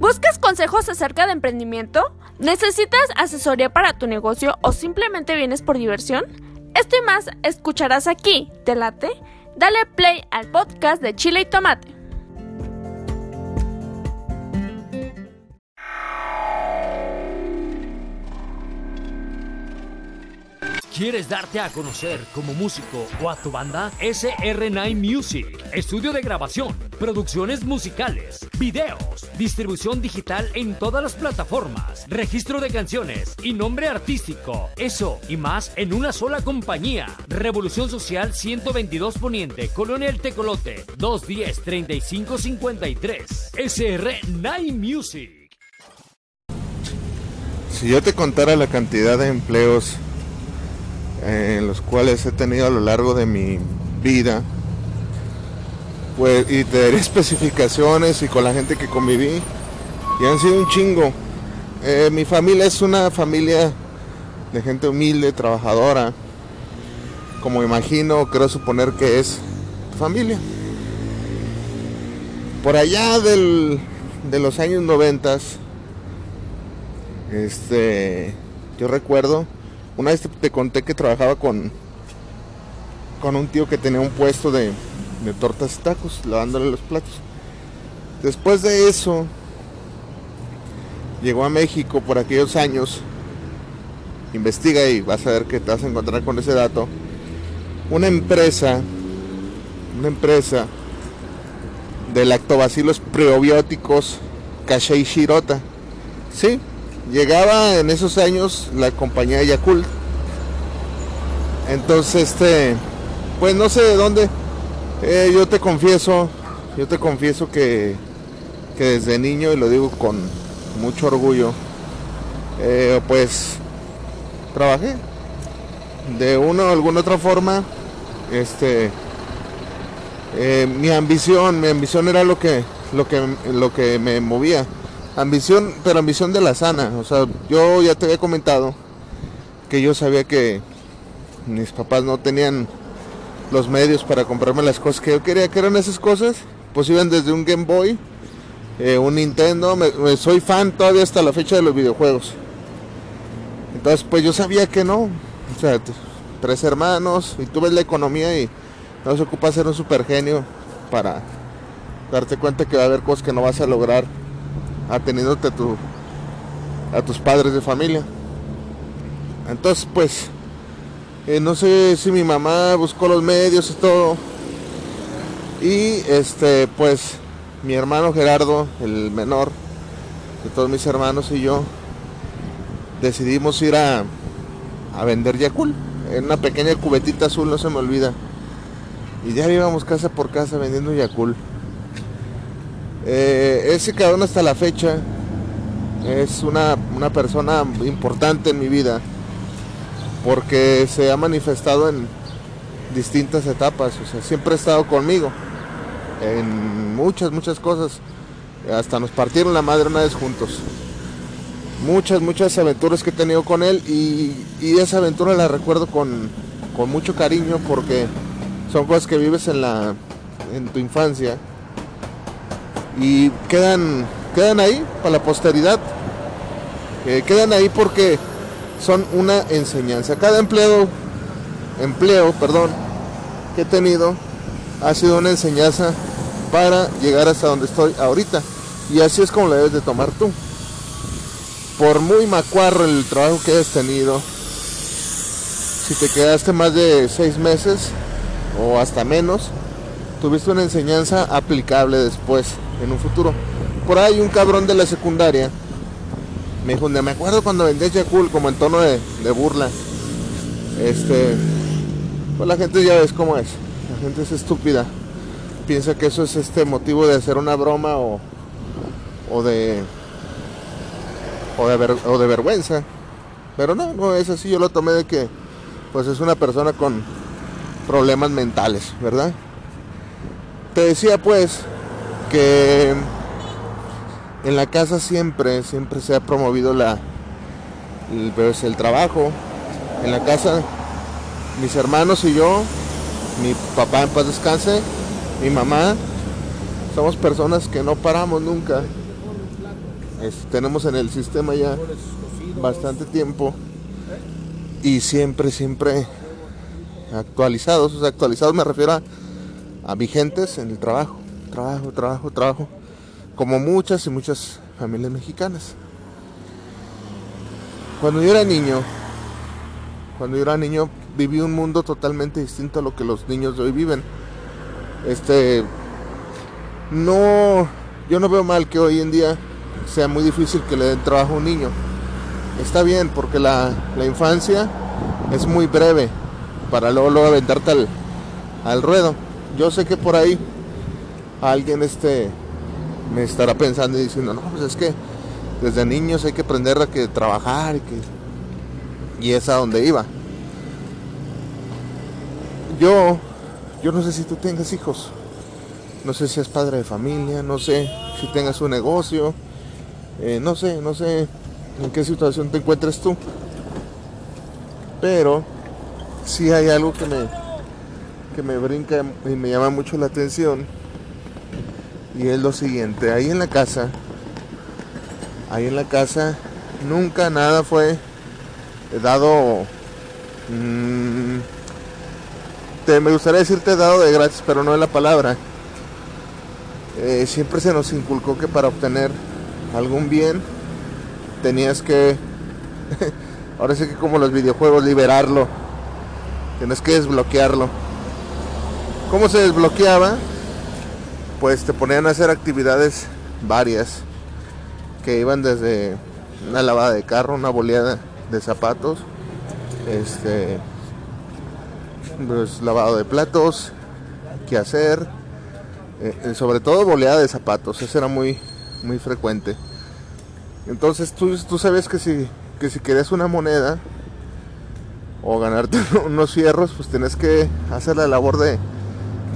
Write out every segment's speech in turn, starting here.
¿Buscas consejos acerca de emprendimiento? ¿Necesitas asesoría para tu negocio o simplemente vienes por diversión? Esto y más escucharás aquí, ¿te late? Dale play al podcast de Chile y Tomate. ¿Quieres darte a conocer como músico o a tu banda? SR9 Music, estudio de grabación, producciones musicales, videos, distribución digital en todas las plataformas, registro de canciones y nombre artístico. Eso y más en una sola compañía. Revolución Social 122 Poniente, Colonia El Tecolote, 210-3553. SR9 Music. Si yo te contara la cantidad de empleos en los cuales he tenido a lo largo de mi vida. Pues, y te daré especificaciones y con la gente que conviví. Y han sido un chingo. Eh, mi familia es una familia de gente humilde, trabajadora. Como imagino, creo suponer que es familia. Por allá del, de los años noventas, este, yo recuerdo una vez te, conté que trabajaba con, con un tío que tenía un puesto de, tortas y tacos, lavándole los platos. Después de eso, llegó a México por aquellos años. Investiga y vas a ver que te vas a encontrar con ese dato. Una empresa, una empresa de lactobacilos preobióticos Kashei Shirota. Sí, llegaba en esos años la compañía de Yakult. Entonces, este, pues no sé de dónde. Eh, yo te confieso, yo te confieso que, que desde niño, y lo digo con mucho orgullo, eh, pues trabajé. De una o alguna otra forma, este, eh, mi ambición, mi ambición era lo que, lo que, lo que me movía Ambición, pero ambición de la sana. O sea, yo ya te había comentado que yo sabía que mis papás no tenían los medios para comprarme las cosas que yo quería, que eran esas cosas. Pues iban desde un Game Boy, eh, un Nintendo. Soy fan todavía hasta la fecha de los videojuegos. Entonces, pues yo sabía que no. O sea, tres hermanos y tú ves la economía y no se ocupa ser un super genio para darte cuenta que va a haber cosas que no vas a lograr ateniéndote a, tu, a tus padres de familia. Entonces, pues, eh, no sé si mi mamá buscó los medios y todo. Y este, pues, mi hermano Gerardo, el menor de todos mis hermanos y yo, decidimos ir a, a vender Yakul en una pequeña cubetita azul, no se me olvida. Y ya íbamos casa por casa vendiendo Yakul. Eh, ese cabrón hasta la fecha es una, persona importante en mi vida porque se ha manifestado en distintas etapas, o sea, siempre ha estado conmigo en muchas, muchas cosas. Hasta nos partieron la madre una vez juntos. Muchas, muchas aventuras que he tenido con él y, esa aventura la recuerdo con, con mucho cariño porque son cosas que vives en, la, en tu infancia y quedan, quedan ahí para la posteridad. Eh, quedan ahí porque son una enseñanza. Cada empleo, empleo, perdón, que he tenido ha sido una enseñanza para llegar hasta donde estoy ahorita. Y así es como la debes de tomar tú. Por muy macuarro el trabajo que hayas tenido, si te quedaste más de seis meses o hasta menos, tuviste una enseñanza aplicable después en un futuro. Por ahí un cabrón de la secundaria me dijo, me acuerdo cuando vendías Yakul como en tono de, burla. Este, pues la gente ya ves cómo es. La gente es estúpida. Piensa que eso es este motivo de hacer una broma o, o de o de, o de vergüenza. Pero no, no es así. Yo lo tomé de que pues es una persona con problemas mentales, ¿verdad? Te decía pues que en la casa siempre, siempre se ha promovido la, el, pues, el trabajo. En la casa, mis hermanos y yo, mi papá en paz descanse, mi mamá, somos personas que no paramos nunca. tenemos en el sistema ya bastante tiempo y siempre, siempre actualizados. O sea, actualizados me refiero a, a vigentes en el trabajo, trabajo, trabajo, trabajo, como muchas y muchas familias mexicanas. Cuando yo era niño, cuando yo era niño viví un mundo totalmente distinto a lo que los niños de hoy viven. Este no yo no veo mal que hoy en día sea muy difícil que le den trabajo a un niño. Está bien porque la, infancia es muy breve para luego, luego aventarte al, al ruedo. Yo sé que por ahí alguien este me estará pensando y diciendo, no, pues es que desde niños hay que aprender a que trabajar y que y es a donde iba. Yo yo no sé si tú tengas hijos. No sé si es padre de familia, no sé si tengas un negocio. Eh, no sé, no sé en qué situación te encuentres tú. Pero sí hay algo que me que me brinca y me llama mucho la atención y es lo siguiente, ahí en la casa, ahí en la casa nunca nada fue dado, mm, te, me gustaría decirte dado de gratis, pero no es la palabra. Eh, siempre se nos inculcó que para obtener algún bien tenías que, ahora sí que como los videojuegos, liberarlo, tienes que desbloquearlo. ¿Cómo se desbloqueaba? Pues te ponían a hacer actividades varias que iban desde una lavada de carro, una boleada de zapatos, este pues lavado de platos, qué hacer, eh, eh, sobre todo boleada de zapatos, eso era muy muy frecuente. Entonces tú, tú sabes que si, que si querías una moneda o ganarte unos fierros, pues tienes que hacer la labor de,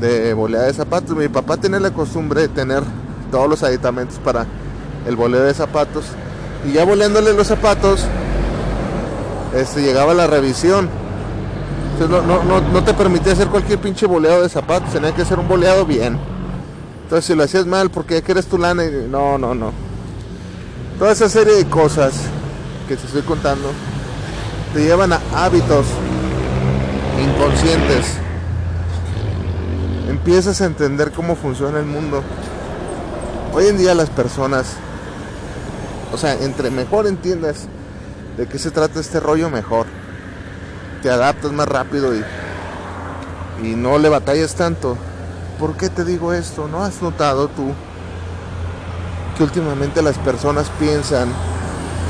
de boleada de zapatos. Mi papá tenía la costumbre de tener todos los aditamentos para el boleo de zapatos. Y ya boleándole los zapatos, este, llegaba la revisión. Entonces no, te permitía hacer cualquier pinche boleado de zapatos, tenía que hacer un boleado bien. Entonces si lo hacías mal, porque eres tu lana, no, no, no. Toda esa serie de cosas que te estoy contando te llevan a hábitos inconscientes empiezas a entender cómo funciona el mundo. Hoy en día las personas, o sea, entre mejor entiendas de qué se trata este rollo, mejor. Te adaptas más rápido y, y no le batallas tanto. ¿Por qué te digo esto? ¿No has notado tú que últimamente las personas piensan,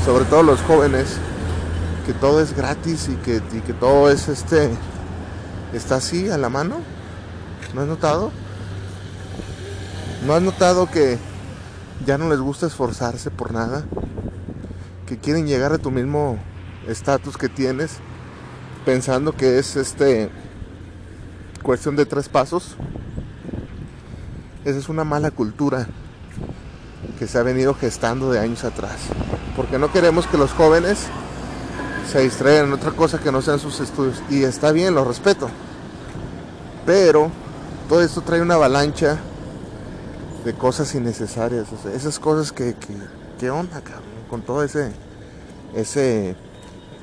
sobre todo los jóvenes, que todo es gratis y que, y que todo es este está así a la mano? ¿No has notado? ¿No has notado que ya no les gusta esforzarse por nada? Que quieren llegar a tu mismo estatus que tienes pensando que es este cuestión de tres pasos. Esa es una mala cultura que se ha venido gestando de años atrás. Porque no queremos que los jóvenes se distraigan en otra cosa que no sean sus estudios. Y está bien, lo respeto. Pero todo esto trae una avalancha de cosas innecesarias. esas cosas que, que, onda, con todo ese, ese,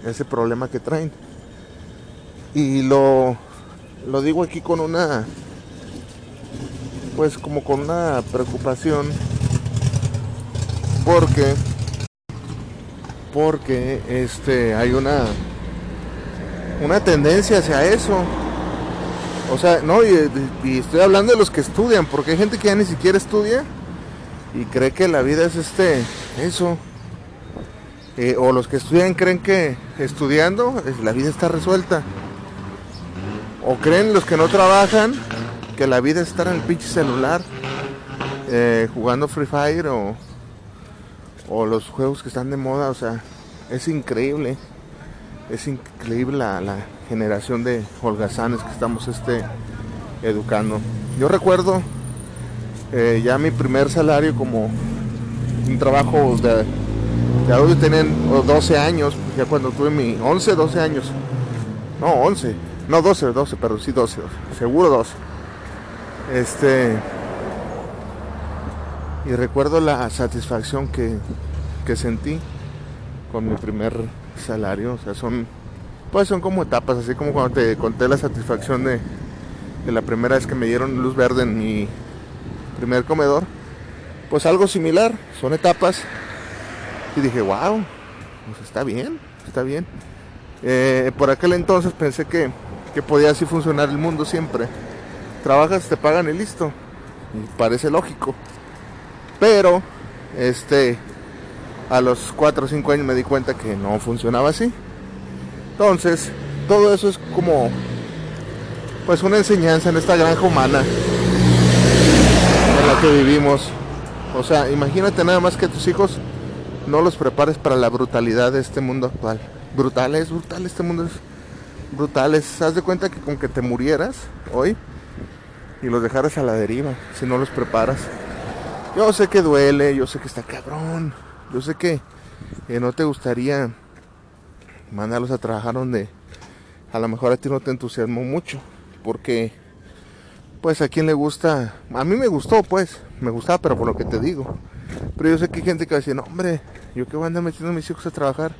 ese problema que traen. Y lo, lo digo aquí con una, pues como con una preocupación, porque, porque este, hay una, una tendencia hacia eso o sea, no, y, estoy hablando de los que estudian, porque hay gente que ya ni siquiera estudia y cree que la vida es este, eso. Eh, o los que estudian creen que estudiando la vida está resuelta. O creen los que no trabajan que la vida es estar en el pinche celular eh, jugando Free Fire o, o los juegos que están de moda. O sea, es increíble. Es increíble la, la generación de holgazanes que estamos este, educando. Yo recuerdo eh, ya mi primer salario como un trabajo de, de audio tenían 12 años, ya cuando tuve mi 11, 12 años. No, 11, no 12, 12, pero sí 12, seguro 12. Este y recuerdo la satisfacción que, que sentí con mi primer salario. O sea, son, pues son como etapas, así como cuando te conté la satisfacción de, de la primera vez que me dieron luz verde en mi primer comedor. Pues algo similar, son etapas. Y dije, wow, pues está bien, está bien. Eh, por aquel entonces pensé que, que podía así funcionar el mundo siempre. Trabajas, te pagan y listo. Y parece lógico. Pero, este, a los 4 o 5 años me di cuenta que no funcionaba así. Entonces, todo eso es como, pues una enseñanza en esta granja humana en la que vivimos. O sea, imagínate nada más que tus hijos no los prepares para la brutalidad de este mundo actual. Brutal es brutal, este mundo es brutal. Es, haz de cuenta que con que te murieras hoy y los dejaras a la deriva, si no los preparas. Yo sé que duele, yo sé que está cabrón, yo sé que no te gustaría mandarlos a trabajar donde a lo mejor a ti no te entusiasmó mucho, porque pues a quien le gusta, a mí me gustó pues, me gustaba, pero por lo que te digo. Pero yo sé que hay gente que va a decir, no, hombre, yo que voy a andar metiendo a mis hijos a trabajar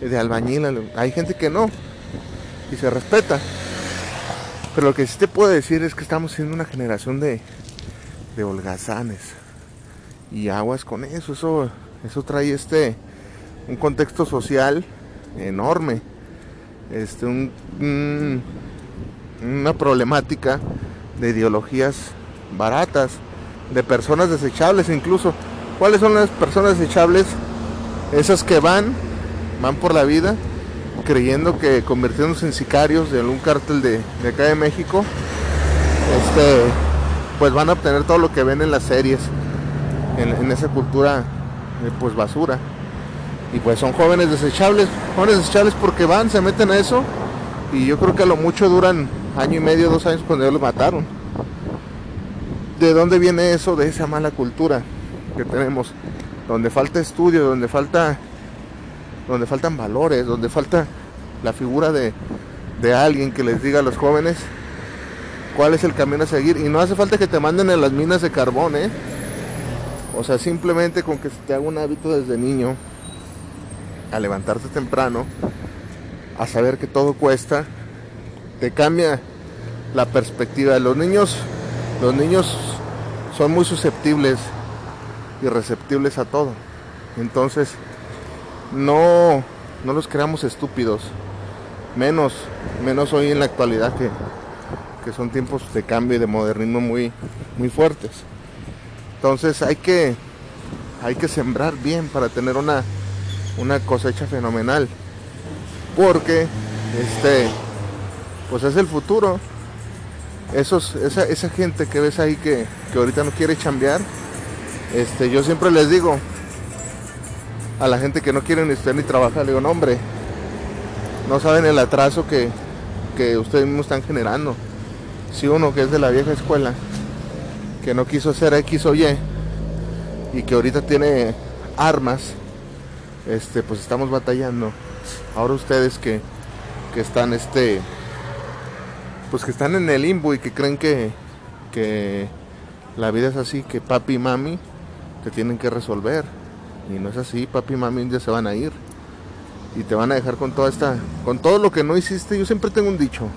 de albañil. Hay gente que no, y se respeta. Pero lo que sí te puedo decir es que estamos siendo una generación de, de holgazanes. Y aguas con eso, eso, eso trae este un contexto social enorme. Este, un, una problemática de ideologías baratas, de personas desechables incluso. ¿Cuáles son las personas desechables? Esas que van, van por la vida creyendo que convirtiéndose en sicarios de algún cártel de, de acá de México, este, pues van a obtener todo lo que ven en las series, en, en esa cultura pues basura. Y pues son jóvenes desechables, jóvenes desechables porque van, se meten a eso y yo creo que a lo mucho duran año y medio, dos años cuando ya los mataron. ¿De dónde viene eso? De esa mala cultura que tenemos, donde falta estudio, donde falta donde faltan valores, donde falta la figura de, de alguien que les diga a los jóvenes cuál es el camino a seguir. Y no hace falta que te manden a las minas de carbón, ¿eh? O sea, simplemente con que se te haga un hábito desde niño a levantarte temprano, a saber que todo cuesta, te cambia la perspectiva. Los niños, los niños son muy susceptibles y receptibles a todo. Entonces, no, no los creamos estúpidos. Menos, menos hoy en la actualidad que, que son tiempos de cambio y de modernismo muy, muy fuertes. Entonces hay que, hay que sembrar bien para tener una, una cosecha fenomenal. Porque este, pues es el futuro. Esos, esa, esa gente que ves ahí que, que ahorita no quiere chambear, este, yo siempre les digo, a la gente que no quiere ni estudiar ni trabajar. Digo, hombre, no saben el atraso que, que ustedes mismos están generando. Si uno que es de la vieja escuela, que no quiso ser X o Y, y que ahorita tiene armas, este, pues estamos batallando. Ahora ustedes que, que están este pues que están en el limbo y que creen que, que la vida es así, que papi y mami te tienen que resolver. Y no es así, papi y mami un día se van a ir. Y te van a dejar con toda esta, con todo lo que no hiciste. Yo siempre tengo un dicho.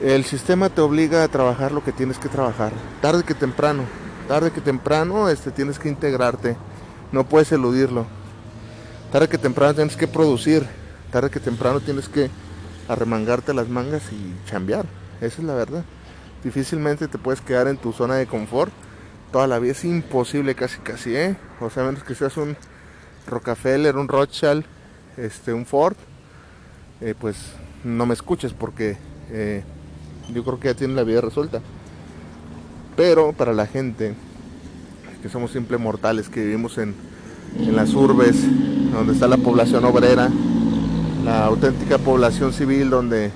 El sistema te obliga a trabajar lo que tienes que trabajar, tarde que temprano. Tarde que temprano este, tienes que integrarte, no puedes eludirlo. Tarde que temprano tienes que producir, tarde que temprano tienes que arremangarte las mangas y chambear. Esa es la verdad. Difícilmente te puedes quedar en tu zona de confort toda la vida. Es imposible casi casi, ¿eh? O sea, menos que seas un Rockefeller, un Rothschild, este, un Ford, eh, pues no me escuches porque eh, yo creo que ya tienen la vida resuelta. Pero para la gente que somos simples mortales, que vivimos en, las urbes, donde está la población obrera, la auténtica población civil donde,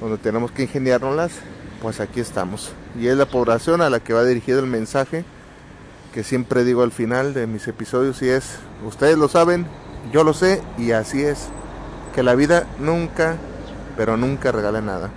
donde tenemos que ingeniárnoslas, pues aquí estamos. Y es la población a la que va dirigido el mensaje que siempre digo al final de mis episodios y es, ustedes lo saben, yo lo sé y así es, que la vida nunca, pero nunca regala nada.